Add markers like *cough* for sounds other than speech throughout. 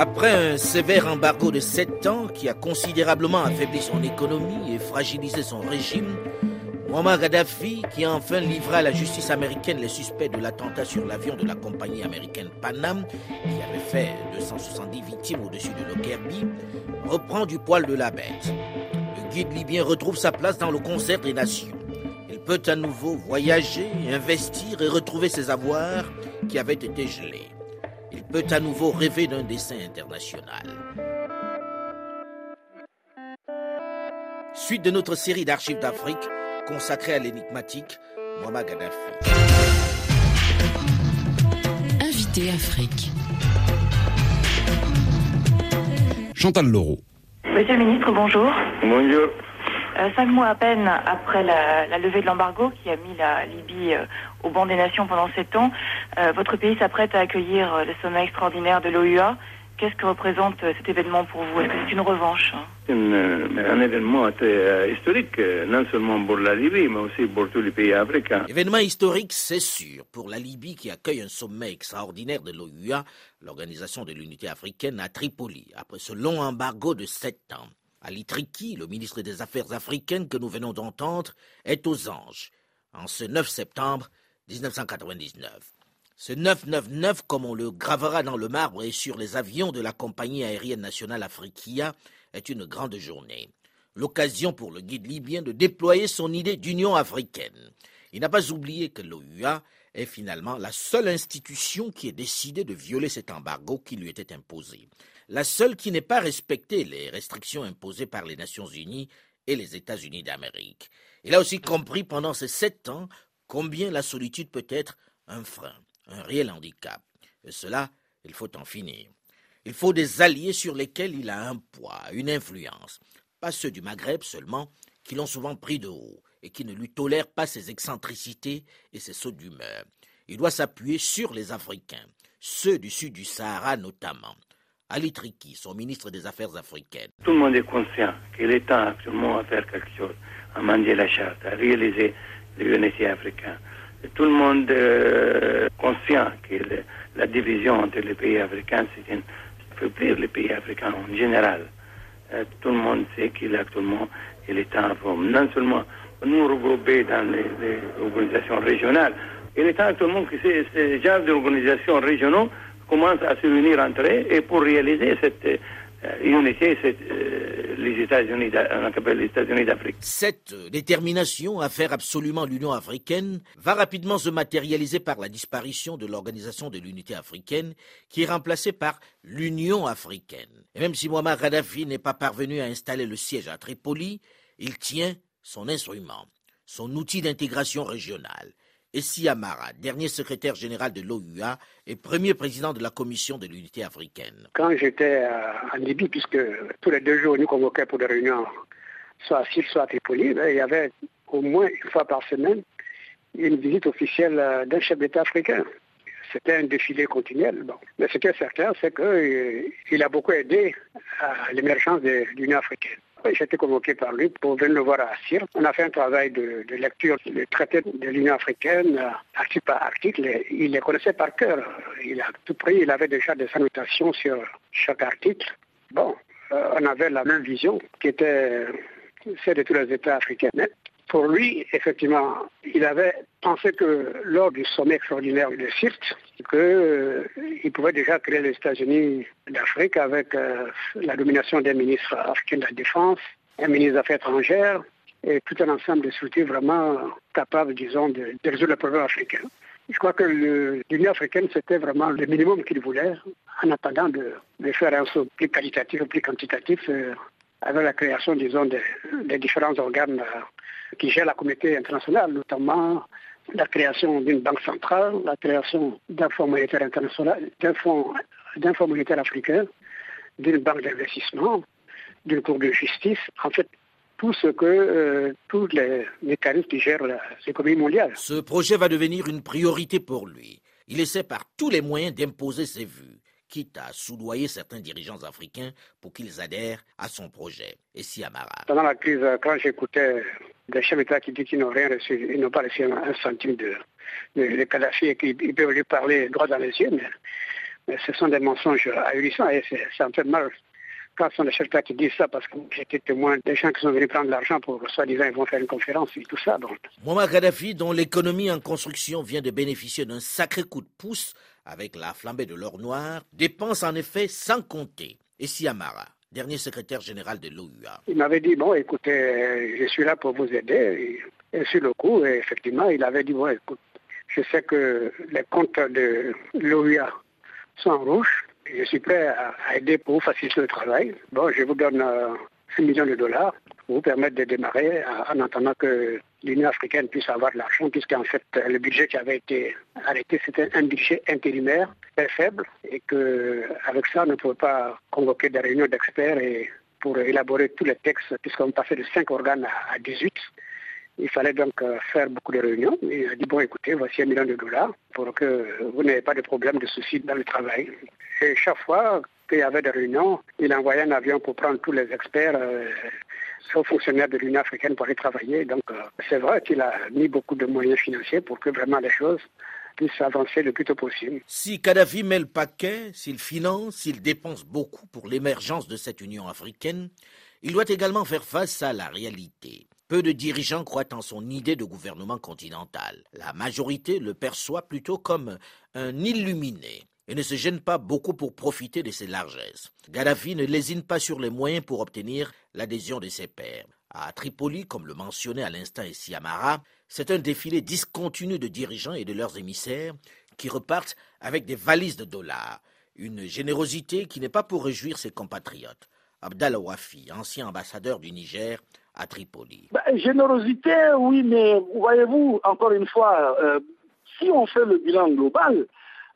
Après un sévère embargo de 7 ans qui a considérablement affaibli son économie et fragilisé son régime, Muammar Gaddafi, qui a enfin livré à la justice américaine les suspects de l'attentat sur l'avion de la compagnie américaine Panam, qui avait fait 270 victimes au-dessus de Lockerbie, reprend du poil de la bête. Le guide libyen retrouve sa place dans le concert des nations. Il peut à nouveau voyager, investir et retrouver ses avoirs qui avaient été gelés peut à nouveau rêver d'un dessin international. Suite de notre série d'archives d'Afrique consacrée à l'énigmatique Muammar Gaddafi. Invité Afrique. Chantal Leroux. Monsieur le ministre, bonjour. Bonjour. Euh, cinq mois à peine après la, levée de l'embargo qui a mis la Libye euh, au banc des nations pendant sept ans, euh, votre pays s'apprête à accueillir le sommet extraordinaire de l'OUA. Qu'est-ce que représente cet événement pour vous? Est-ce que c'est une revanche? Un événement historique, non seulement pour la Libye, mais aussi pour tous les pays africains. Événement historique, c'est sûr, pour la Libye qui accueille un sommet extraordinaire de l'OUA, l'Organisation de l'Unité africaine, à Tripoli, après ce long embargo de sept ans. Ali Triki, le ministre des Affaires africaines que nous venons d'entendre, est aux anges en ce 9 septembre 1999. Ce 999, comme on le gravera dans le marbre et sur les avions de la compagnie aérienne nationale Afriquia, est une grande journée. L'occasion pour le guide libyen de déployer son idée d'Union africaine. Il n'a pas oublié que l'OUA est finalement la seule institution qui ait décidé de violer cet embargo qui lui était imposé la seule qui n'ait pas respecté les restrictions imposées par les Nations Unies et les États-Unis d'Amérique. Il a aussi compris pendant ces sept ans combien la solitude peut être un frein, un réel handicap. Et cela, il faut en finir. Il faut des alliés sur lesquels il a un poids, une influence. Pas ceux du Maghreb seulement, qui l'ont souvent pris de haut et qui ne lui tolèrent pas ses excentricités et ses sauts d'humeur. Il doit s'appuyer sur les Africains, ceux du sud du Sahara notamment. Ali Triki, son ministre des Affaires africaines. Tout le monde est conscient qu'il est temps actuellement à faire quelque chose, à mendier la charte, à réaliser l'unité africaine. tout le monde est euh, conscient que la division entre les pays africains, c'est une faiblir les pays africains en général. Euh, tout le monde sait qu'il est actuellement il est temps non seulement nous regrouper dans les, organisations régionales, il est temps actuellement que ces, ces genres d'organisations régionaux commencent à se réunir entre eux et pour réaliser cette euh, unité, cette, euh, les États-Unis, les États-Unis d'Afrique. Cette détermination à faire absolument l'Union africaine va rapidement se matérialiser par la disparition de l'Organisation de l'Unité africaine, qui est remplacée par l'Union africaine. Et même si Muammar Gaddafi n'est pas parvenu à installer le siège à Tripoli, il tient son instrument, son outil d'intégration régionale. Essi Amara, dernier secrétaire général de l'OUA et premier président de la Commission de l'unité africaine. Quand j'étais en Libye, puisque tous les deux jours nous convoquaient pour des réunions, soit à Sif, soit à Tripoli, ben, il y avait au moins une fois par semaine une visite officielle euh, d'un chef d'État africain. C'était un défilé continuel. Mais ce qui est certain, c'est qu'il euh, a beaucoup aidé à l'émergence de l'Union africaine. J'ai été convoqué par lui pour venir le voir à Assir. On a fait un travail de, lecture du traité de l'Union africaine, euh, article par article. Il les connaissait par cœur. Il a tout pris. Il avait déjà des annotations sur chaque article. Bon, euh, on avait la même vision qui était celle de tous les États africains. Pour lui, effectivement, il avait pensé que lors du sommet extraordinaire de Sirte, qu'il euh, pouvait déjà créer les États-Unis d'Afrique avec euh, la domination des ministres africains de la Défense, un ministre des Affaires étrangères et tout un ensemble de structures vraiment capables, disons, de, résoudre le problème africain. Je crois que l'Union africaine, c'était vraiment le minimum qu'il voulait, en attendant de, faire un saut plus qualitatif, plus quantitatif, euh, avec la création, disons, des, différents organes qui gère la communauté internationale, notamment la création d'une banque centrale, la création d'un fonds monétaire international, d'un fonds d'un fonds monétaire africain, d'une banque d'investissement, d'une cour de justice. En fait, tout ce que euh, tous les mécanismes qui gèrent l'économie mondiale. Ce projet va devenir une priorité pour lui. Il essaie par tous les moyens d'imposer ses vues, quitte à soudoyer certains dirigeants africains pour qu'ils adhèrent à son projet. Et si Amara. Pendant la crise, quand j'écoutais des chefs d'État qui disent qu'ils n'ont rien reçu, ils n'ont pas reçu un, centime de, de, Kadhafi et qu'ils peuvent lui parler droit dans les yeux, mais, ce sont des mensonges ahurissants et ça me fait mal quand ce sont des chefs d'État qui disent ça parce que j'étais témoin des gens qui sont venus prendre l'argent pour soi-disant ils vont faire une conférence et tout ça. Donc. Muammar Kadhafi, dont l'économie en construction vient de bénéficier d'un sacré coup de pouce avec la flambée de l'or noir, dépense en effet sans compter. Et si Amara dernier secrétaire général de l'OUA. Il m'avait dit, bon, écoutez, je suis là pour vous aider. Et, sur le coup, effectivement, il avait dit, bon, écoute, je sais que les comptes de l'OUA sont en rouge. Je suis prêt à, aider pour vous faciliter le travail. Bon, je vous donne 6 euh, millions de dollars vous permettre de démarrer en attendant que l'Union africaine puisse avoir de l'argent, puisqu'en fait, le budget qui avait été arrêté, c'était un budget intérimaire très faible, et qu'avec ça, on ne pouvait pas convoquer des réunions d'experts pour élaborer tous les textes, puisqu'on passait de 5 organes à 18. Il fallait donc euh, faire beaucoup de réunions. Il a dit, bon, écoutez, voici un million de dollars pour que vous n'ayez pas de problème de soucis dans le travail. Et chaque fois qu'il y avait des réunions, il envoyait un avion pour prendre tous les experts aux fonctionnaires de l'Union africaine pour aller travailler. Donc euh, c'est vrai qu'il a mis beaucoup de moyens financiers pour que vraiment les choses puissent avancer le plus tôt possible. Si Kadhafi met le paquet, s'il finance, s'il dépense beaucoup pour l'émergence de cette Union africaine, il doit également faire face à la réalité. Peu de dirigeants croient en son idée de gouvernement continental. La majorité le perçoit plutôt comme un illuminé et ne se gêne pas beaucoup pour profiter de ses largesses. Gaddafi ne lésine pas sur les moyens pour obtenir l'adhésion de ses pairs. À Tripoli, comme le mentionnait à l'instant ici Amara, c'est un défilé discontinu de dirigeants et de leurs émissaires qui repartent avec des valises de dollars. Une générosité qui n'est pas pour réjouir ses compatriotes. Abdallah Wafi, ancien ambassadeur du Niger à Tripoli. Bah, générosité, oui, mais voyez-vous, encore une fois, euh, si on fait le bilan global,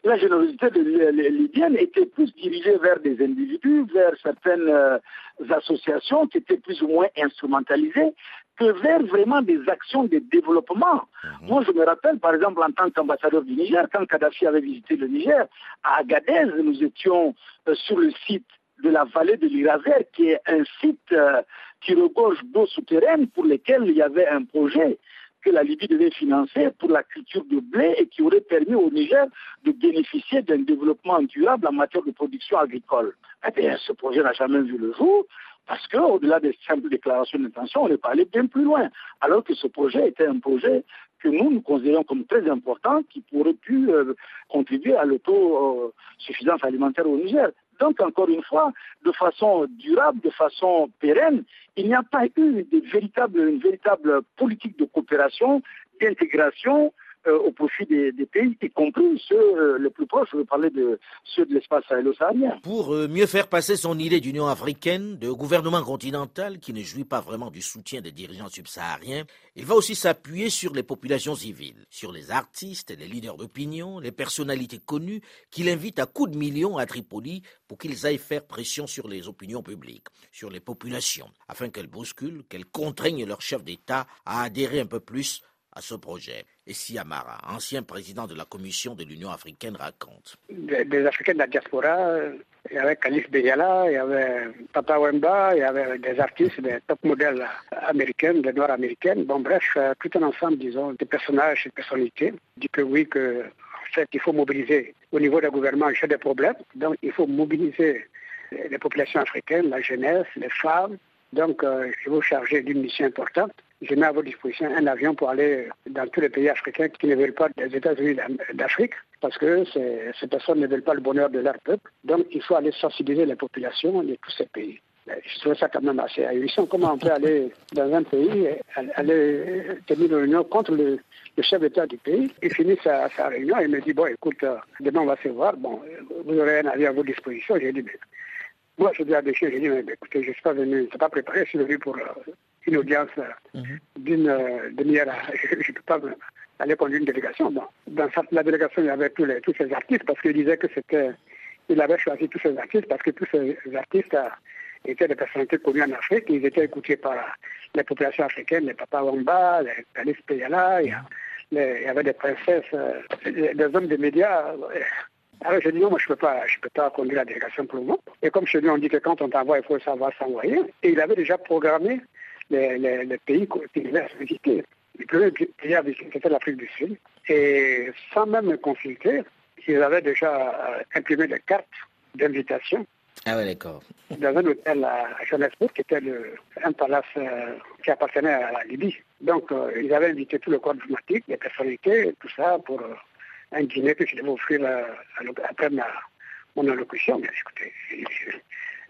la générosité de libyenne était plus dirigée vers des individus, vers certaines euh, associations qui étaient plus ou moins instrumentalisées, que vers vraiment des actions de développement. Mhm. Moi, je me rappelle, par exemple, en tant qu'ambassadeur du Niger, quand Kadhafi avait visité le Niger, à Agadez, nous étions euh, sur le site de la vallée de l'Iraser, qui est un site euh, qui regorge d'eau souterraine pour lequel il y avait un projet que la Libye devait financer pour la culture de blé et qui aurait permis au Niger de bénéficier d'un développement durable en matière de production agricole. Eh bien, ce projet n'a jamais vu le jour parce qu'au-delà des simples déclarations d'intention, on n'est pas allé bien plus loin. Alors que ce projet était un projet que nous, nous considérons comme très important, qui pourrait pu euh, contribuer à l'autosuffisance alimentaire au Niger. Donc, encore une fois, de façon durable, de façon pérenne, il n'y a pas eu de véritable, une véritable politique de coopération, d'intégration euh, au profit des, pays, y compris ceux euh, les plus proches, je veux parler de ceux de l'espace sahélo-saharien. Pour euh, mieux faire passer son idée d'Union africaine, de gouvernement continental qui ne jouit pas vraiment du soutien des dirigeants subsahariens, il va aussi s'appuyer sur les populations civiles, sur les artistes, les leaders d'opinion, les personnalités connues qu'il invite à coups de millions à Tripoli pour qu'ils aillent faire pression sur les opinions publiques, sur les populations, afin qu'elles bousculent, qu'elles contraignent leurs chefs d'État à adhérer un peu plus à ce projet. Et si Amara, ancien président de la Commission de l'Union africaine, raconte. Des, Africains de la diaspora, il y avait Khalif Beyala, il y avait Papa Wemba, il y avait des artistes, des top modèles américains, des noirs américaines. Bon, bref, euh, tout un ensemble, disons, de personnages et de personnalités. dit que oui, que, en fait, il faut mobiliser. Au niveau du gouvernement, a des problèmes. Donc, il faut mobiliser les populations africaines, la jeunesse, les femmes. Donc, euh, je vais vous charger d'une mission importante je mets à votre disposition un avion pour aller dans tous les pays africains qui ne veulent pas des États-Unis d'Afrique, parce que ces, personnes ne veulent pas le bonheur de leur peuple. Donc il faut aller sensibiliser les populations de tous ces pays. Je trouve ça quand même assez ahurissant. Comment on peut aller dans un pays, aller tenir une réunion contre le, chef d'État du pays? Il finit sa, réunion et me dit, bon, écoute, demain on va se voir. Bon, vous aurez un avion à votre disposition. J'ai dit, mais moi, je dis à Béché, j'ai dit, mais écoutez, je ne suis pas venu, je ne suis pas préparé, je suis venu pour euh, une audience euh, mhm. d'une euh, demi-heure. *laughs* Je ne peux pas aller conduire une délégation. Dans la délégation, il y avait tous, les, tous ces artistes parce qu'ils disaient que c'était il avait choisi tous ces artistes parce que tous ces artistes étaient des personnalités connues en Afrique. Ils étaient écoutés par les populations africaines, les Papa Wamba, les Alice Payala, il y avait des princesses, des hommes des médias. Alors je dis non, moi je ne peux, pas, je peux pas conduire la délégation pour le moment. Et comme chez lui, on dit que quand on t'envoie, il faut savoir s'envoyer. Et il avait déjà programmé les, les, pays qu'il devait visiter. Le premier pays visiter, c'était l'Afrique du Sud. Et sans même me consulter, ils avaient déjà euh, imprimé des cartes d'invitation. Ah ouais, d'accord. Dans un hôtel à Johannesburg, qui était le, un palace euh, qui appartenait à la Libye. Donc, euh, ils avaient invité tout le corps diplomatique, les personnalités, tout ça, pour un dîner que je devais offrir après ma, mon allocution. Mais écoutez,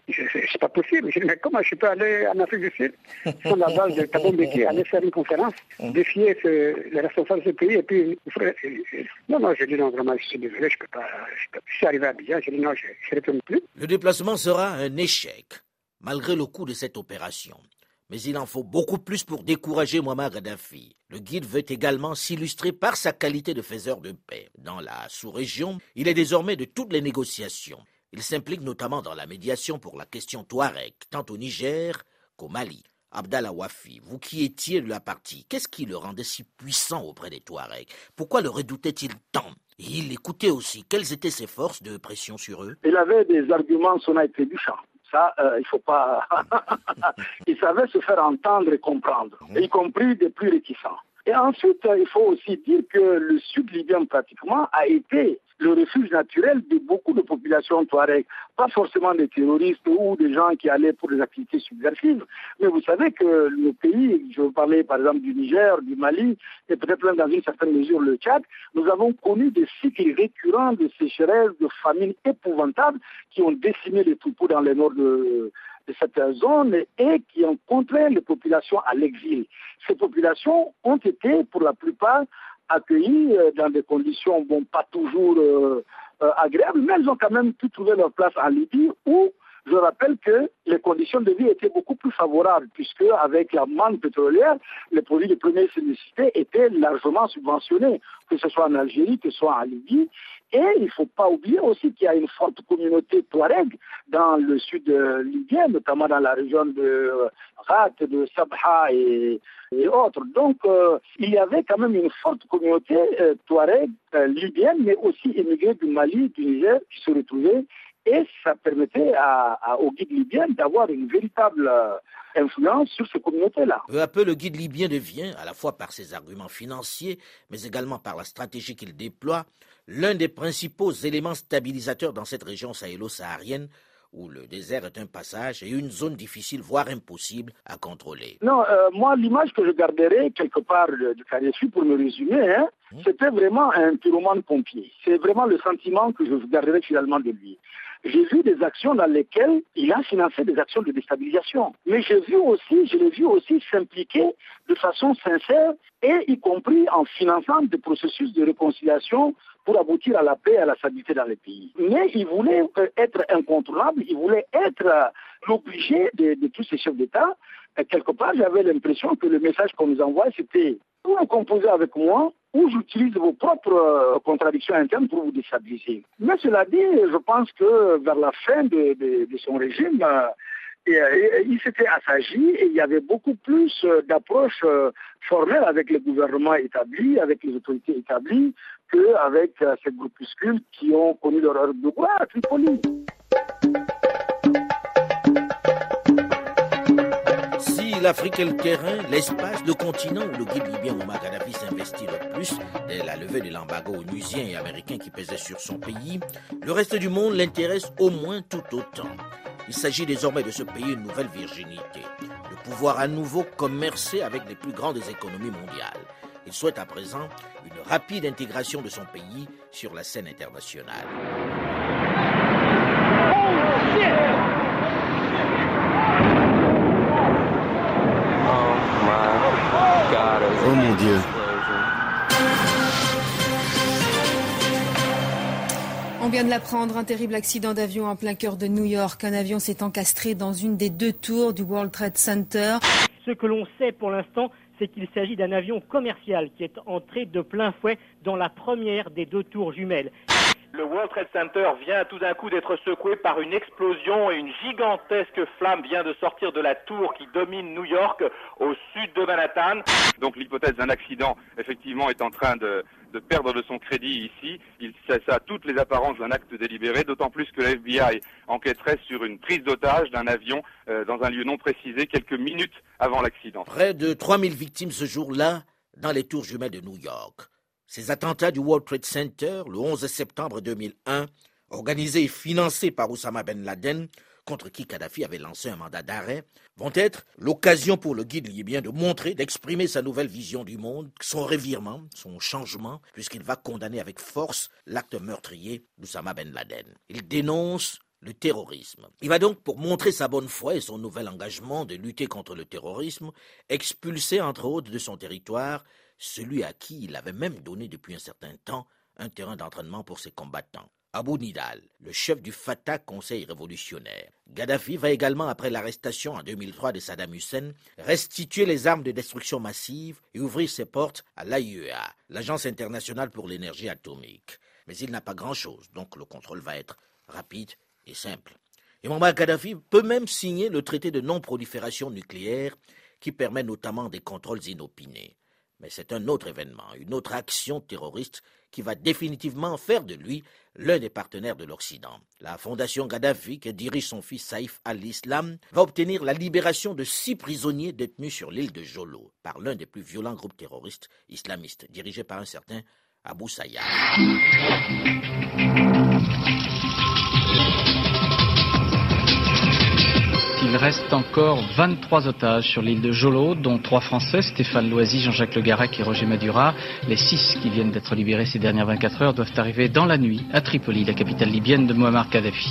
c'est pas possible. Je dis, mais comment je peux aller en Afrique du Sud, *laughs* sur la base de Thabo Mbeki, aller faire une conférence, défier les responsables de ce pays et puis. Non, non, je dis non, vraiment, je suis désolé, je peux pas. Je, suis arrivé à Abidjan, je dis non, je ne retourne plus. Le déplacement sera un échec, malgré le coût de cette opération. Mais il en faut beaucoup plus pour décourager Muammar Gaddafi. Le guide veut également s'illustrer par sa qualité de faiseur de paix. Dans la sous-région, il est désormais de toutes les négociations. Il s'implique notamment dans la médiation pour la question Touareg, tant au Niger qu'au Mali. Abdallah Wafi, vous qui étiez de la partie, qu'est-ce qui le rendait si puissant auprès des Touaregs? Pourquoi le redoutait-il tant? Il écoutait aussi. Quelles étaient ses forces de pression sur eux? Il avait des arguments son trébuchants. Ça, euh, il faut pas. *laughs* *laughs* il savait se faire entendre et comprendre, mhm. y compris des plus réticents. Et ensuite, il faut aussi dire que le sud libyen, pratiquement, a été le refuge naturel de beaucoup de populations touareg. Pas forcément des terroristes ou des gens qui allaient pour des activités subversives, mais vous savez que le pays, je veux parler par exemple du Niger, du Mali, et peut-être même dans une certaine mesure le Tchad, nous avons connu des cycles récurrents de sécheresse, de famine épouvantables qui ont décimé les troupeaux dans le nord de, de cette zone et qui ont contraint les populations à l'exil. Ces populations ont été, pour la plupart, accueillies euh, dans des conditions, bon, pas toujours euh, euh, agréables, mais elles ont quand même pu trouver leur place en Libye où je rappelle que les conditions de vie étaient beaucoup plus favorables, puisque avec la manne pétrolière, les produits de première nécessité étaient largement subventionnés, que ce soit en Algérie, que ce soit en Libye. Et il ne faut pas oublier aussi qu'il y a une forte communauté touareg dans le sud libyen, notamment dans la région de Rat, de Sabha et, autres. Donc, euh, il y avait quand même une forte communauté euh, touareg euh, libyenne, mais aussi émigrée du Mali, du Niger, qui se retrouvaient et ça permettait à, au guide libyen d'avoir une véritable euh, influence sur ces communautés-là. Peu à peu, le guide libyen devient, à la fois par ses arguments financiers, mais également par la stratégie qu'il déploie, l'un des principaux éléments stabilisateurs dans cette région sahélo-saharienne où le désert est un passage et une zone difficile, voire impossible à contrôler. Non, euh, moi, l'image que je garderai quelque part de, de pour me résumer, hein, mmh. c'était vraiment un pyromane pompier. C'est vraiment le sentiment que je garderai finalement de lui j'ai vu des actions dans lesquelles il a financé des actions de déstabilisation. Mais j'ai vu aussi, je l'ai vu aussi s'impliquer de façon sincère et y compris en finançant des processus de réconciliation pour aboutir à la paix et à la stabilité dans les pays. Mais il voulait euh, être incontournable, il voulait être euh, l'obligé de, tous ces chefs d'État. Quelque part, j'avais l'impression que le message qu'on nous envoie, c'était vous vous composez avec moi ou j'utilise vos propres euh, contradictions internes pour vous déstabiliser. Mais cela dit, je pense que vers la fin de, son régime, euh, euh, il s'était assagi et il y avait beaucoup plus d'approches formelles avec les gouvernements établis, avec les autorités établies, qu'avec ces groupuscules qui ont connu leur heure de gloire à Tripoli. l'Afrique est le terrain, l'espace, le continent où le guide libyen Omar Gaddafi s'investit le plus, dès la levée de l'embargo onusien et américain qui pesait sur son pays, le reste du monde l'intéresse au moins tout autant. Il s'agit désormais de ce pays une nouvelle virginité, de pouvoir à nouveau commercer avec les plus grandes économies mondiales. Il souhaite à présent une rapide intégration de son pays sur la scène internationale. Oh mon Dieu. On vient de l'apprendre, un terrible accident d'avion en plein cœur de New York. Un avion s'est encastré dans une des deux tours du World Trade Center. Ce que l'on sait pour l'instant, c'est qu'il s'agit d'un avion commercial qui est entré de plein fouet dans la première des deux tours jumelles. Le World Trade Center vient tout d'un coup d'être secoué par une explosion et une gigantesque flamme vient de sortir de la tour qui domine New York au sud de Manhattan. Donc l'hypothèse d'un accident, effectivement, est en train de, perdre de son crédit ici. Il, ça, ça a toutes les apparences d'un acte délibéré, d'autant plus que la FBI enquêterait sur une prise d'otage d'un avion euh, dans un lieu non précisé quelques minutes avant l'accident. Près de 3000 victimes ce jour-là dans les tours jumelles de New York. Ces attentats du World Trade Center, le 11 septembre 2001, organisés et financés par Oussama Ben Laden, contre qui Kadhafi avait lancé un mandat d'arrêt, vont être l'occasion pour le guide libyen de montrer, d'exprimer sa nouvelle vision du monde, son revirement, son changement, puisqu'il va condamner avec force l'acte meurtrier d'Oussama Ben Laden. Il dénonce le terrorisme. Il va donc, pour montrer sa bonne foi et son nouvel engagement de lutter contre le terrorisme, expulser entre autres de son territoire celui à qui il avait même donné depuis un certain temps un terrain d'entraînement pour ses combattants. Abu Nidal, le chef du Fatah Conseil révolutionnaire. Gaddafi va également, après l'arrestation en 2003 de Saddam Hussein, restituer les armes de destruction massive et ouvrir ses portes à l'AIEA, l'Agence internationale pour l'énergie atomique. Mais il n'a pas grand-chose, donc le contrôle va être rapide et simple. Et Muammar Gaddafi peut même signer le traité de non-prolifération nucléaire qui permet notamment des contrôles inopinés. Mais c'est un autre événement, une autre action terroriste qui va définitivement faire de lui l'un des partenaires de l'Occident. La fondation Gaddafi, que dirige son fils Saïf al-Islam, va obtenir la libération de six prisonniers détenus sur l'île de Jolo par l'un des plus violents groupes terroristes islamistes, dirigé par un certain Abu Sayyad. Il reste encore 23 otages sur l'île de Jolo, dont trois Français, Stéphane Loisy, Jean-Jacques Le Garec et Roger Madura. Les six qui viennent d'être libérés ces dernières 24 heures doivent arriver dans la nuit à Tripoli, la capitale libyenne de Muammar Kadhafi.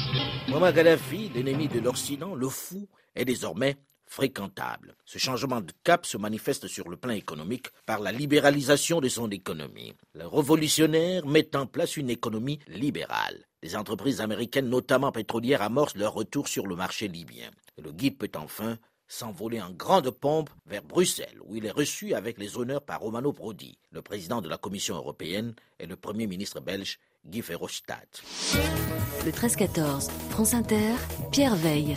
Muammar Kadhafi, l'ennemi de l'Occident, le fou, est désormais fréquentable. Ce changement de cap se manifeste sur le plan économique par la libéralisation de son économie. Le révolutionnaire met en place une économie libérale. Les entreprises américaines, notamment pétrolières, amorcent leur retour sur le marché libyen. Le guide peut enfin s'envoler en grande pompe vers Bruxelles, où il est reçu avec les honneurs par Romano Prodi, le président de la Commission européenne, et le Premier ministre belge Guy Verhofstadt. Le 13-14, France Inter, Pierre Veille.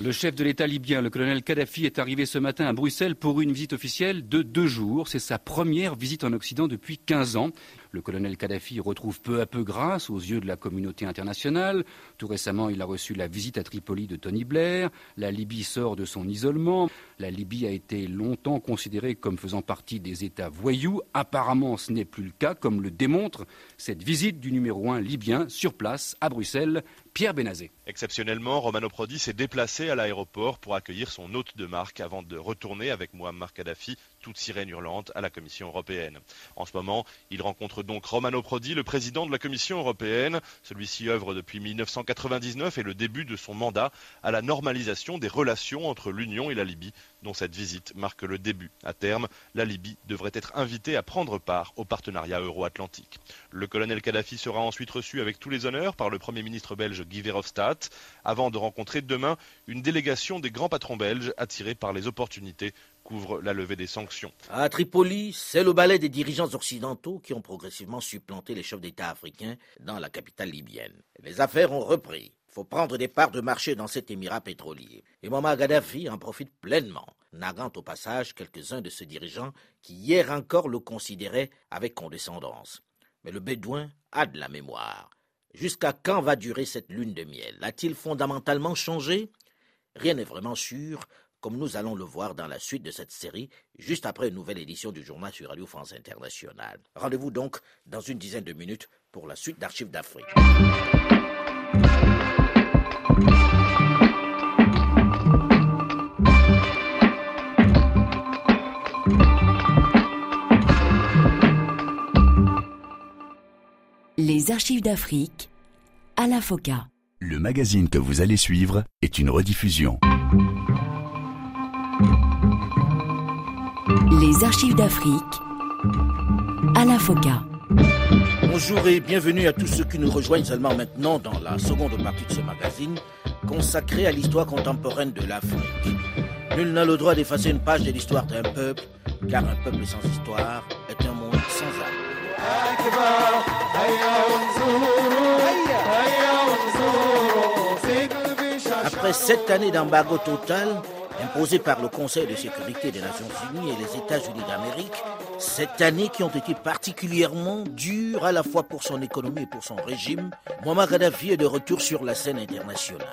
Le chef de l'État libyen, le colonel Kadhafi, est arrivé ce matin à Bruxelles pour une visite officielle de deux jours. C'est sa première visite en Occident depuis 15 ans. Le colonel Kadhafi retrouve peu à peu grâce aux yeux de la communauté internationale. Tout récemment, il a reçu la visite à Tripoli de Tony Blair. La Libye sort de son isolement. La Libye a été longtemps considérée comme faisant partie des États voyous. Apparemment, ce n'est plus le cas, comme le démontre cette visite du numéro un libyen sur place à Bruxelles, Pierre Benazé. Exceptionnellement, Romano Prodi s'est déplacé à l'aéroport pour accueillir son hôte de marque avant de retourner avec Muammar Kadhafi, toute sirène hurlante, à la Commission européenne. En ce moment, il rencontre donc Romano Prodi, le président de la Commission européenne. Celui-ci œuvre depuis 1999 et le début de son mandat à la normalisation des relations entre l'Union et la Libye, dont cette visite marque le début. À terme, la Libye devrait être invitée à prendre part au partenariat euro-atlantique. Le colonel Kadhafi sera ensuite reçu avec tous les honneurs par le Premier ministre belge Guy Verhofstadt, avant de rencontrer demain une délégation des grands patrons belges attirés par les opportunités couvre la levée des sanctions. À Tripoli, c'est le ballet des dirigeants occidentaux qui ont progressivement supplanté les chefs d'État africains dans la capitale libyenne. Les affaires ont repris. Faut prendre des parts de marché dans cet émirat pétrolier. Et Muammar Gaddafi en profite pleinement, narrant au passage quelques-uns de ces dirigeants qui hier encore le considéraient avec condescendance. Mais le Bédouin a de la mémoire. Jusqu'à quand va durer cette lune de miel? A-t-il fondamentalement changé? Rien n'est vraiment sûr, comme nous allons le voir dans la suite de cette série, juste après une nouvelle édition du journal sur Radio France Internationale. Rendez-vous donc dans une dizaine de minutes pour la suite d'Archives d'Afrique. Les Archives d'Afrique à la FOCA. Le magazine que vous allez suivre est une rediffusion. Les archives d'Afrique à la FOCA. Bonjour et bienvenue à tous ceux qui nous rejoignent seulement maintenant dans la seconde partie de ce magazine consacré à l'histoire contemporaine de l'Afrique. Nul n'a le droit d'effacer une page de l'histoire d'un peuple, car un peuple sans histoire est un monde sans âme. Après sept années d'embargo total, imposé par le Conseil de sécurité des Nations Unies et les États-Unis d'Amérique, cette année qui ont été particulièrement dures à la fois pour son économie et pour son régime, Muammar Kadhafi est de retour sur la scène internationale.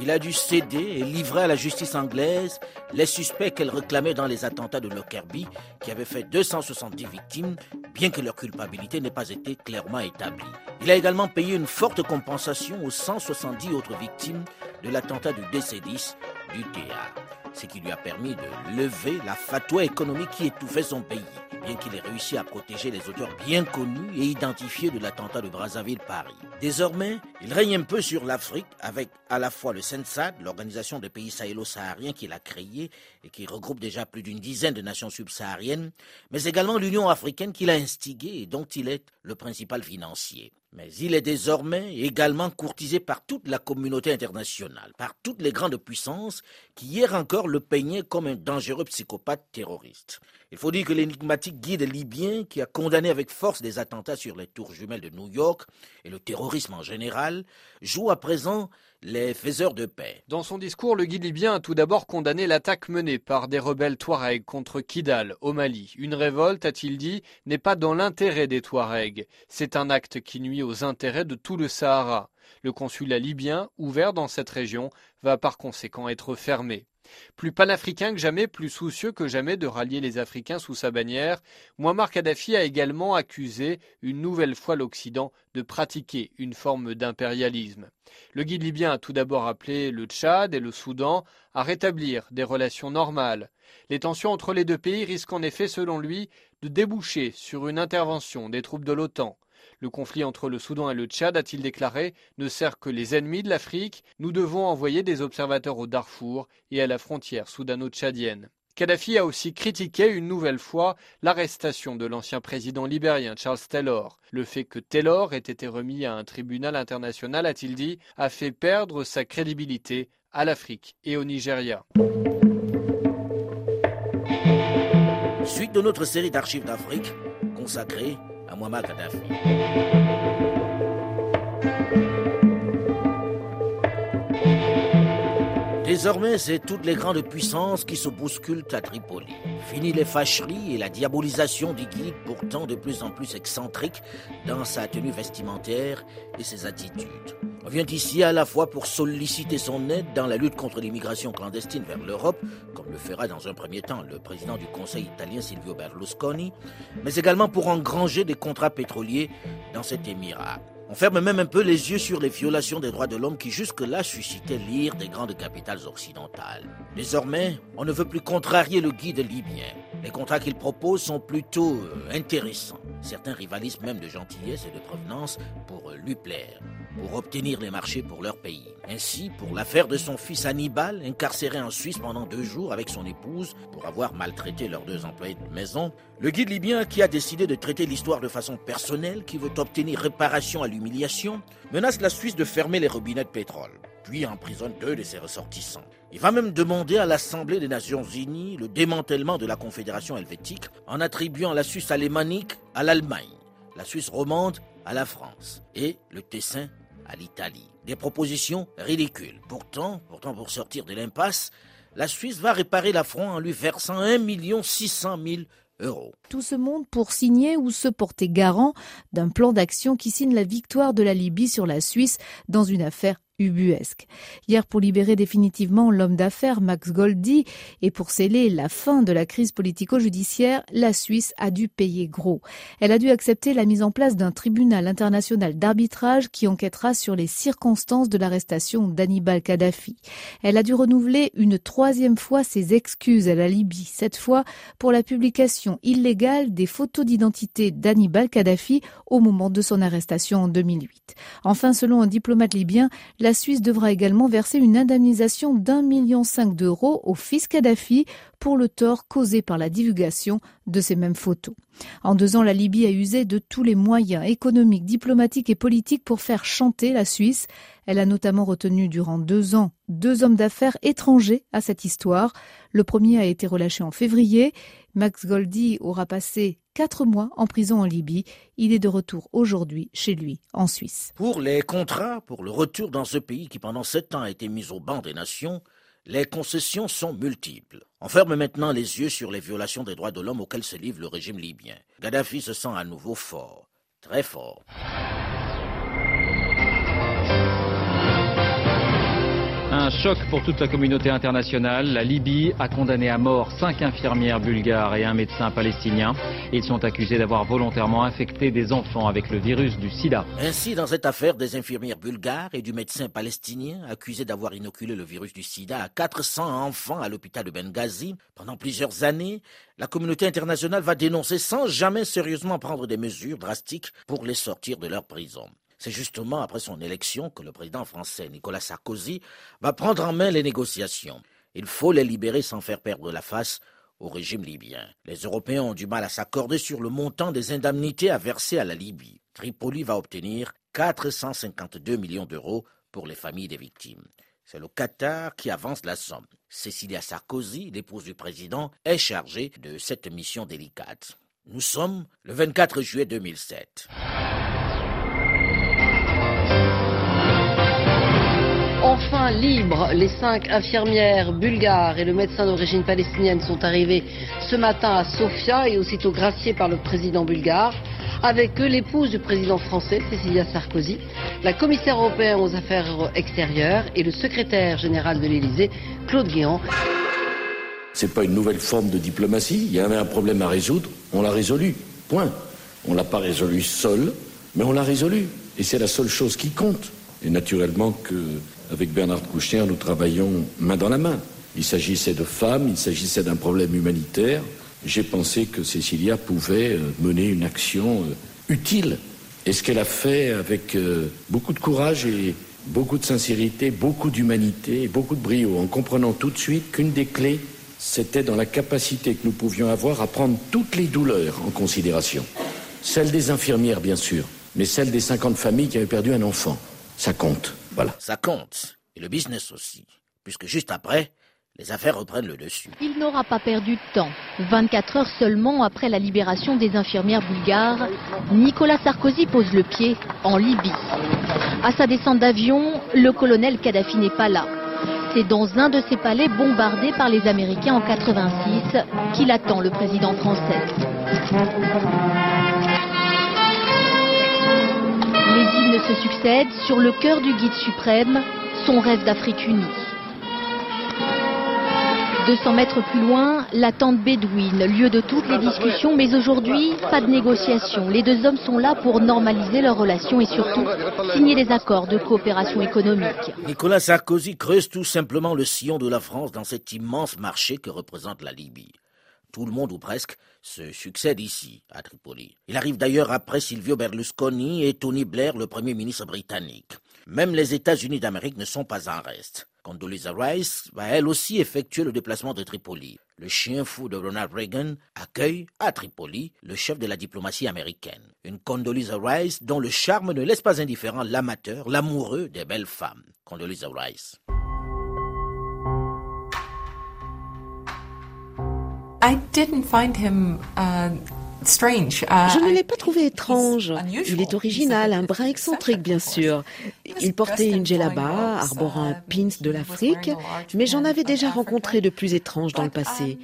Il a dû céder et livrer à la justice anglaise les suspects qu'elle réclamait dans les attentats de Lockerbie, qui avaient fait 270 victimes, bien que leur culpabilité n'ait pas été clairement établie. Il a également payé une forte compensation aux 170 autres victimes de l'attentat du DC-10 du théâtre ce qui lui a permis de lever la fatwa économique qui étouffait son pays, bien qu'il ait réussi à protéger les auteurs bien connus et identifiés de l'attentat de Brazzaville-Paris. Désormais, il règne un peu sur l'Afrique avec à la fois le SENSAD, l'organisation des pays sahélo-sahariens qu'il a créée et qui regroupe déjà plus d'une dizaine de nations subsahariennes, mais également l'Union africaine qu'il a instiguée et dont il est le principal financier. Mais il est désormais également courtisé par toute la communauté internationale, par toutes les grandes puissances qui hier encore le peignaient comme un dangereux psychopathe terroriste. Il faut dire que l'énigmatique guide libyen qui a condamné avec force des attentats sur les tours jumelles de New York et le terrorisme en général joue à présent les faiseurs de paix. Dans son discours, le guide libyen a tout d'abord condamné l'attaque menée par des rebelles Touaregs contre Kidal, au Mali. Une révolte, a-t-il dit, n'est pas dans l'intérêt des Touaregs. C'est un acte qui nuit aux intérêts de tout le Sahara. Le consulat libyen, ouvert dans cette région, va par conséquent être fermé. Plus panafricain que jamais, plus soucieux que jamais de rallier les Africains sous sa bannière, Muammar Kadhafi a également accusé une nouvelle fois l'Occident de pratiquer une forme d'impérialisme. Le guide libyen a tout d'abord appelé le Tchad et le Soudan à rétablir des relations normales. Les tensions entre les deux pays risquent en effet, selon lui, de déboucher sur une intervention des troupes de l'OTAN. Le conflit entre le Soudan et le Tchad, a-t-il déclaré, ne sert que les ennemis de l'Afrique. Nous devons envoyer des observateurs au Darfour et à la frontière soudano-tchadienne. Kadhafi a aussi critiqué une nouvelle fois l'arrestation de l'ancien président libérien Charles Taylor. Le fait que Taylor ait été remis à un tribunal international, a-t-il dit, a fait perdre sa crédibilité à l'Afrique et au Nigeria. Suite de notre série d'archives d'Afrique consacrée à Muammar Kadhafi. Désormais, c'est toutes les grandes puissances qui se bousculent à Tripoli. Fini les fâcheries et la diabolisation du guide, pourtant de plus en plus excentrique dans sa tenue vestimentaire et ses attitudes. On vient ici à la fois pour solliciter son aide dans la lutte contre l'immigration clandestine vers l'Europe, comme le fera dans un premier temps le président du Conseil italien Silvio Berlusconi, mais également pour engranger des contrats pétroliers dans cet émirat. On ferme même un peu les yeux sur les violations des droits de l'homme qui jusque-là suscitaient l'ire des grandes capitales occidentales. Désormais, on ne veut plus contrarier le guide libyen. Les contrats qu'il propose sont plutôt euh, intéressants. Certains rivalisent même de gentillesse et de provenance pour euh, lui plaire pour obtenir les marchés pour leur pays. Ainsi, pour l'affaire de son fils Hannibal, incarcéré en Suisse pendant deux jours avec son épouse pour avoir maltraité leurs deux employés de maison, le guide libyen qui a décidé de traiter l'histoire de façon personnelle, qui veut obtenir réparation à menace la Suisse de fermer les robinets de pétrole, puis emprisonne deux de ses ressortissants. Il va même demander à l'Assemblée des Nations Unies le démantèlement de la Confédération helvétique en attribuant la Suisse alémanique à l'Allemagne, la Suisse romande à la France et le Tessin à l'Italie. Des propositions ridicules. Pourtant, pourtant pour sortir de l'impasse, la Suisse va réparer l'affront en lui versant 1 600 000 Tout ce monde pour signer ou se porter garant d'un plan d'action qui signe la victoire de la Libye sur la Suisse dans une affaire ubuesque. Hier, pour libérer définitivement l'homme d'affaires Max Goldi et pour sceller la fin de la crise politico-judiciaire, la Suisse a dû payer gros. Elle a dû accepter la mise en place d'un tribunal international d'arbitrage qui enquêtera sur les circonstances de l'arrestation d'Hannibal Kadhafi. Elle a dû renouveler une troisième fois ses excuses à la Libye, cette fois pour la publication illégale des photos d'identité d'Hannibal Kadhafi au moment de son arrestation en 2008. Enfin, selon un diplomate libyen, la Suisse devra également verser une indemnisation d'un million cinq d'euros au fils Kadhafi pour le tort causé par la divulgation de ces mêmes photos. En deux ans, la Libye a usé de tous les moyens économiques, diplomatiques et politiques pour faire chanter la Suisse. Elle a notamment retenu durant deux ans deux hommes d'affaires étrangers à cette histoire. Le premier a été relâché en février. Max Goldi aura passé quatre mois en prison en Libye. Il est de retour aujourd'hui chez lui, en Suisse. Pour les contrats, pour le retour dans ce pays qui pendant sept ans a été mis au banc des nations, les concessions sont multiples. On ferme maintenant les yeux sur les violations des droits de l'homme auxquelles se livre le régime libyen. Gaddafi se sent à nouveau fort, très fort. Un choc pour toute la communauté internationale. La Libye a condamné à mort cinq infirmières bulgares et un médecin palestinien. Ils sont accusés d'avoir volontairement infecté des enfants avec le virus du sida. Ainsi, dans cette affaire des infirmières bulgares et du médecin palestinien accusés d'avoir inoculé le virus du sida à 400 enfants à l'hôpital de Benghazi pendant plusieurs années, la communauté internationale va dénoncer sans jamais sérieusement prendre des mesures drastiques pour les sortir de leur prison. C'est justement après son élection que le président français Nicolas Sarkozy va prendre en main les négociations. Il faut les libérer sans faire perdre la face au régime libyen. Les Européens ont du mal à s'accorder sur le montant des indemnités à verser à la Libye. Tripoli va obtenir 452 millions d'euros pour les familles des victimes. C'est le Qatar qui avance la somme. Cécilia Sarkozy, l'épouse du président, est chargée de cette mission délicate. Nous sommes le 24 juillet 2007. Enfin libres. Les cinq infirmières bulgares et le médecin d'origine palestinienne sont arrivés ce matin à Sofia et aussitôt graciés par le président bulgare. Avec eux, l'épouse du président français, Cécilia Sarkozy, la commissaire européenne aux affaires extérieures et le secrétaire général de l'Élysée, Claude Guéant. C'est pas une nouvelle forme de diplomatie. Il y avait un problème à résoudre, on l'a résolu. Point. On l'a pas résolu seul, mais on l'a résolu. Et c'est la seule chose qui compte. Et naturellement que avec Bernard Kouchner, nous travaillons main dans la main. Il s'agissait de femmes, il s'agissait d'un problème humanitaire. J'ai pensé que Cécilia pouvait euh, mener une action euh, utile. Et ce qu'elle a fait avec euh, beaucoup de courage et beaucoup de sincérité, beaucoup d'humanité et beaucoup de brio, en comprenant tout de suite qu'une des clés, c'était dans la capacité que nous pouvions avoir à prendre toutes les douleurs en considération. Celle des infirmières, bien sûr, mais celle des 50 familles qui avaient perdu un enfant. Ça compte. Voilà. Ça compte. Et le business aussi. Puisque juste après, les affaires reprennent le dessus. Il n'aura pas perdu de temps. 24 heures seulement après la libération des infirmières bulgares, Nicolas Sarkozy pose le pied en Libye. À sa descente d'avion, le colonel Kadhafi n'est pas là. C'est dans un de ses palais bombardés par les Américains en 86 qu'il attend le président français. Les hymnes se succèdent sur le cœur du guide suprême, son rêve d'Afrique unie. 200 mètres plus loin, la tente bédouine, lieu de toutes les discussions, mais aujourd'hui, pas de négociation. Les deux hommes sont là pour normaliser leurs relations et surtout signer des accords de coopération économique. Nicolas Sarkozy creuse tout simplement le sillon de la France dans cet immense marché que représente la Libye. Tout le monde ou presque se succède ici, à Tripoli. Il arrive d'ailleurs après Silvio Berlusconi et Tony Blair, le Premier ministre britannique. Même les États-Unis d'Amérique ne sont pas en reste. Condoleezza Rice va elle aussi effectuer le déplacement de Tripoli. Le chien fou de Ronald Reagan accueille à Tripoli le chef de la diplomatie américaine. Une Condoleezza Rice dont le charme ne laisse pas indifférent l'amateur, l'amoureux des belles femmes. Condoleezza Rice. I didn't find him uh, strange. Uh, Je ne l'ai pas trouvé étrange. Il est original, un brin excentrique bien sûr. Il portait une djellaba, arborant un pins de l'Afrique, mais j'en avais déjà rencontré de plus étranges dans le passé.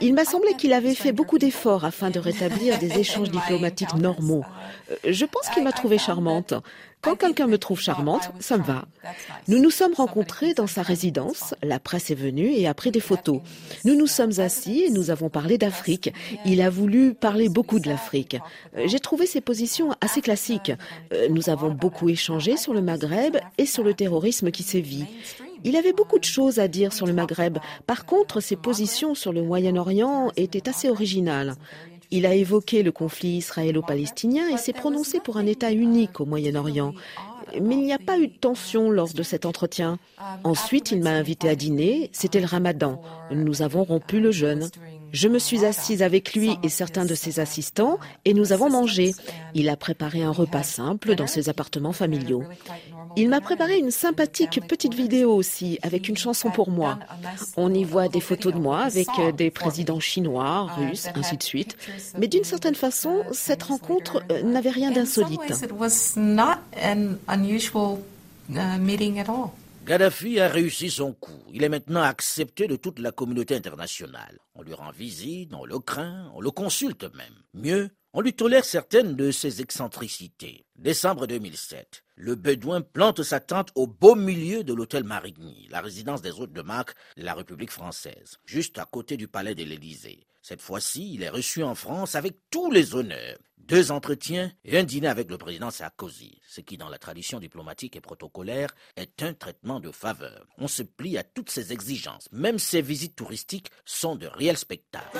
Il m'a semblé qu'il avait fait beaucoup d'efforts afin de rétablir des échanges diplomatiques normaux. Euh, je pense qu'il m'a trouvée charmante. Quand quelqu'un me trouve charmante, ça me va. Nous nous sommes rencontrés dans sa résidence, la presse est venue et a pris des photos. Nous nous sommes assis et nous avons parlé d'Afrique. Il a voulu parler beaucoup de l'Afrique. Euh, j'ai trouvé ses positions assez classiques. Euh, nous avons beaucoup échangé sur le Maghreb et sur le terrorisme qui sévit. Il avait beaucoup de choses à dire sur le Maghreb. Par contre, ses positions sur le Moyen-Orient étaient assez originales. Il a évoqué le conflit israélo-palestinien et s'est prononcé pour un État unique au Moyen-Orient. Mais il n'y a pas eu de tension lors de cet entretien. Ensuite, il m'a invité à dîner. C'était le ramadan. Nous avons rompu le jeûne. Je me suis assise avec lui et certains de ses assistants et nous avons mangé. Il a préparé un repas simple dans ses appartements familiaux. Il m'a préparé une sympathique petite vidéo aussi avec une chanson pour moi. On y voit des photos de moi avec des présidents chinois, russes, ainsi de suite. Mais d'une certaine façon, cette rencontre euh, n'avait rien d'insolite. Gaddafi a réussi son coup. Il est maintenant accepté de toute la communauté internationale. On lui rend visite, on le craint, on le consulte même. Mieux, on lui tolère certaines de ses excentricités. Décembre 2007, le Bédouin plante sa tente au beau milieu de l'hôtel Marigny, la résidence des hôtes de marque de la République française, juste à côté du palais de l'Élysée. Cette fois-ci, il est reçu en France avec tous les honneurs deux entretiens et un dîner avec le président Sarkozy, ce qui dans la tradition diplomatique et protocolaire est un traitement de faveur. On se plie à toutes ces exigences. Même ces visites touristiques sont de réels spectacles.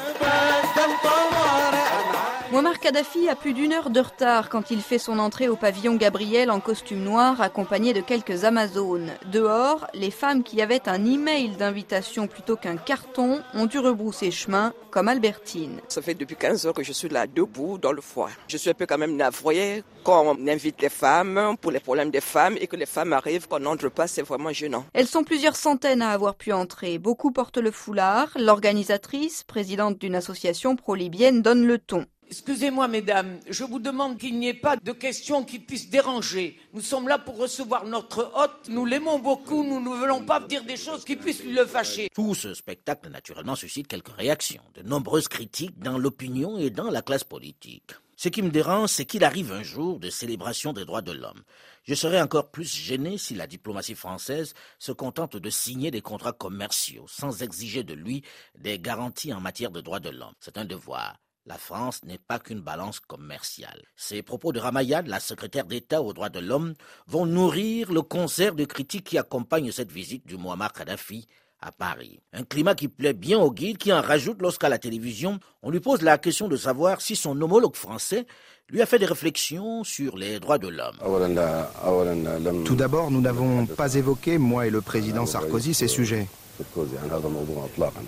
Muammar Kadhafi a plus d'une heure de retard quand il fait son entrée au pavillon Gabriel en costume noir accompagné de quelques Amazones. Dehors, les femmes qui avaient un email d'invitation plutôt qu'un carton ont dû rebrousser chemin, comme Albertine. Ça fait depuis 15 heures que je suis là debout dans le foie. Je suis un peu quand même navrée quand on invite les femmes pour les problèmes des femmes et que les femmes arrivent, qu'on n'entre pas, c'est vraiment gênant. Elles sont plusieurs centaines à avoir pu entrer. Beaucoup portent le foulard. L'organisatrice, présidente d'une association pro-libyenne, donne le ton. Excusez-moi, mesdames, je vous demande qu'il n'y ait pas de questions qui puissent déranger. Nous sommes là pour recevoir notre hôte. Nous l'aimons beaucoup. Nous ne voulons pas dire des choses qui puissent le fâcher. Tout ce spectacle, naturellement, suscite quelques réactions, de nombreuses critiques dans l'opinion et dans la classe politique. Ce qui me dérange, c'est qu'il arrive un jour de célébration des droits de l'homme. Je serais encore plus gêné si la diplomatie française se contente de signer des contrats commerciaux sans exiger de lui des garanties en matière de droits de l'homme. C'est un devoir. La France n'est pas qu'une balance commerciale. Ces propos de Ramayad, la secrétaire d'État aux droits de l'homme, vont nourrir le concert de critiques qui accompagne cette visite du Muammar Kadhafi à Paris. Un climat qui plaît bien au guide qui en rajoute lorsqu'à la télévision, on lui pose la question de savoir si son homologue français lui a fait des réflexions sur les droits de l'homme. Tout d'abord, nous n'avons pas évoqué, moi et le président Sarkozy, ces sujets.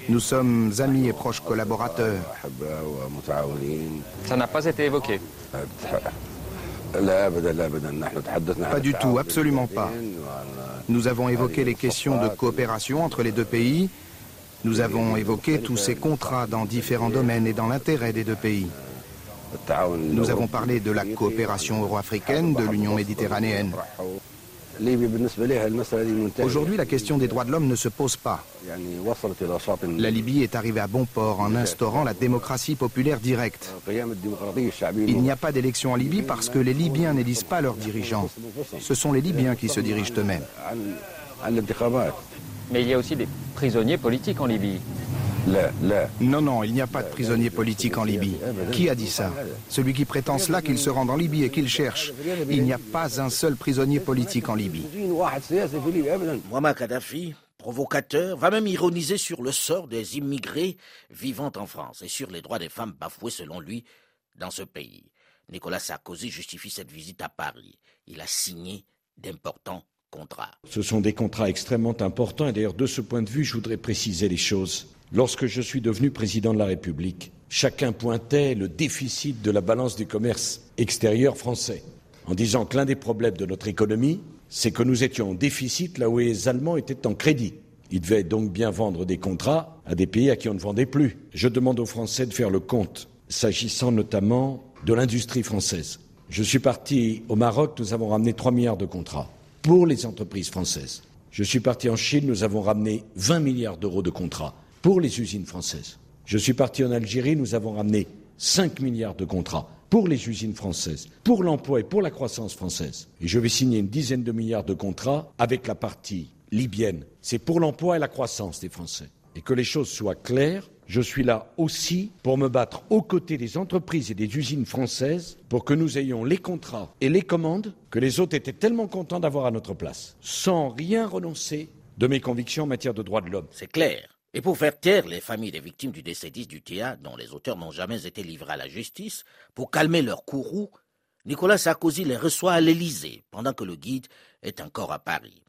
Nous sommes amis et proches collaborateurs. Ça n'a pas été évoqué. Pas du tout, absolument pas. Nous avons évoqué les questions de coopération entre les deux pays. Nous avons évoqué tous ces contrats dans différents domaines et dans l'intérêt des deux pays. Nous avons parlé de la coopération euro-africaine, de l'Union méditerranéenne. Aujourd'hui, la question des droits de l'homme ne se pose pas. La Libye est arrivée à bon port en instaurant la démocratie populaire directe. Il n'y a pas d'élection en Libye parce que les Libyens n'élisent pas leurs dirigeants. Ce sont les Libyens qui se dirigent eux-mêmes. Mais il y a aussi des prisonniers politiques en Libye. Non, non, il n'y a pas de prisonniers politiques en Libye. Qui a dit ça? Celui qui prétend cela qu'il se rend en Libye et qu'il cherche. Il n'y a pas un seul prisonnier politique en Libye. Muammar Kadhafi, provocateur, va même ironiser sur le sort des immigrés vivant en France et sur les droits des femmes bafoués selon lui dans ce pays. Nicolas Sarkozy justifie cette visite à Paris. Il a signé d'importants contrats. Ce sont des contrats extrêmement importants et d'ailleurs de ce point de vue, je voudrais préciser les choses. Lorsque je suis devenu président de la République, chacun pointait le déficit de la balance du commerce extérieur français, en disant que l'un des problèmes de notre économie, c'est que nous étions en déficit là où les Allemands étaient en crédit. Ils devaient donc bien vendre des contrats à des pays à qui on ne vendait plus. Je demande aux Français de faire le compte, s'agissant notamment de l'industrie française. Je suis parti au Maroc, nous avons ramené 3 milliards de contrats pour les entreprises françaises. Je suis parti en Chine, nous avons ramené 20 milliards d'euros de contrats pour les usines françaises. Je suis parti en Algérie, nous avons ramené 5 milliards de contrats pour les usines françaises, pour l'emploi et pour la croissance française. Et je vais signer une dizaine de milliards de contrats avec la partie libyenne. C'est pour l'emploi et la croissance des Français. Et que les choses soient claires, je suis là aussi pour me battre aux côtés des entreprises et des usines françaises pour que nous ayons les contrats et les commandes que les autres étaient tellement contents d'avoir à notre place, sans rien renoncer de mes convictions en matière de droits de l'homme. C'est clair. Et pour faire taire les familles des victimes du décédiste du théâtre, dont les auteurs n'ont jamais été livrés à la justice, pour calmer leur courroux, Nicolas Sarkozy les reçoit à l'Élysée, pendant que le guide est encore à Paris.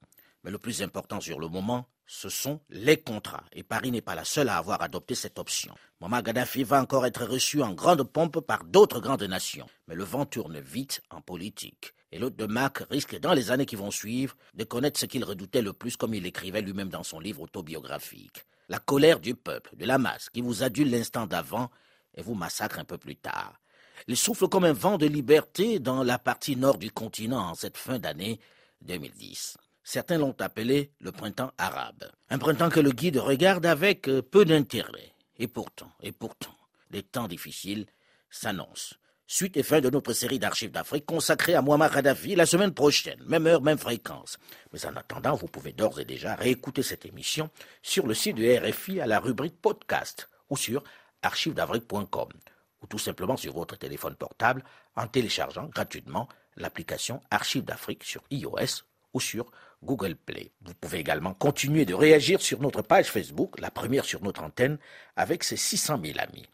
Mais le plus important sur le moment, ce sont les contrats. Et Paris n'est pas la seule à avoir adopté cette option. Muammar Gaddafi va encore être reçu en grande pompe par d'autres grandes nations. Mais le vent tourne vite en politique. Et l'hôte de Mac risque, dans les années qui vont suivre, de connaître ce qu'il redoutait le plus, comme il l'écrivait lui-même dans son livre autobiographique. La colère du peuple, de la masse, qui vous adule l'instant d'avant et vous massacre un peu plus tard. Il souffle comme un vent de liberté dans la partie nord du continent en cette fin d'année 2010. Certains l'ont appelé le printemps arabe. Un printemps que le guide regarde avec euh, peu d'intérêt. Et pourtant, et pourtant, des temps difficiles s'annoncent. Suite et fin de notre série d'archives d'Afrique consacrée à Muammar Kadhafi la semaine prochaine, même heure, même fréquence. Mais en attendant, vous pouvez d'ores et déjà réécouter cette émission sur le site de RFI à la rubrique podcast ou sur archivesdafrique.com ou tout simplement sur votre téléphone portable en téléchargeant gratuitement l'application Archives d'Afrique sur iOS ou sur Google Play. Vous pouvez également continuer de réagir sur notre page Facebook, la première sur notre antenne, avec ses 600 000 amis.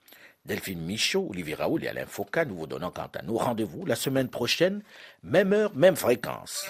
Delphine Michaud, Olivier Raoul et Alain Foucault nous vous donnons quant à nous rendez-vous la semaine prochaine, même heure, même fréquence.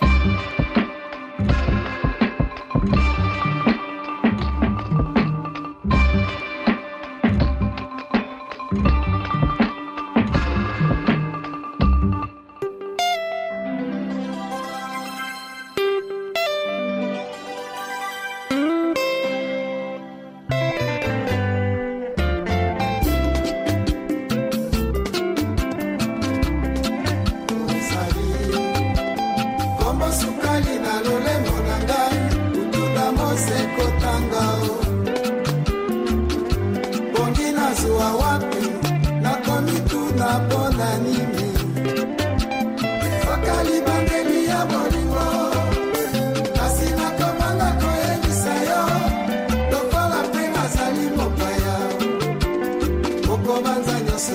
伙伴在鸟市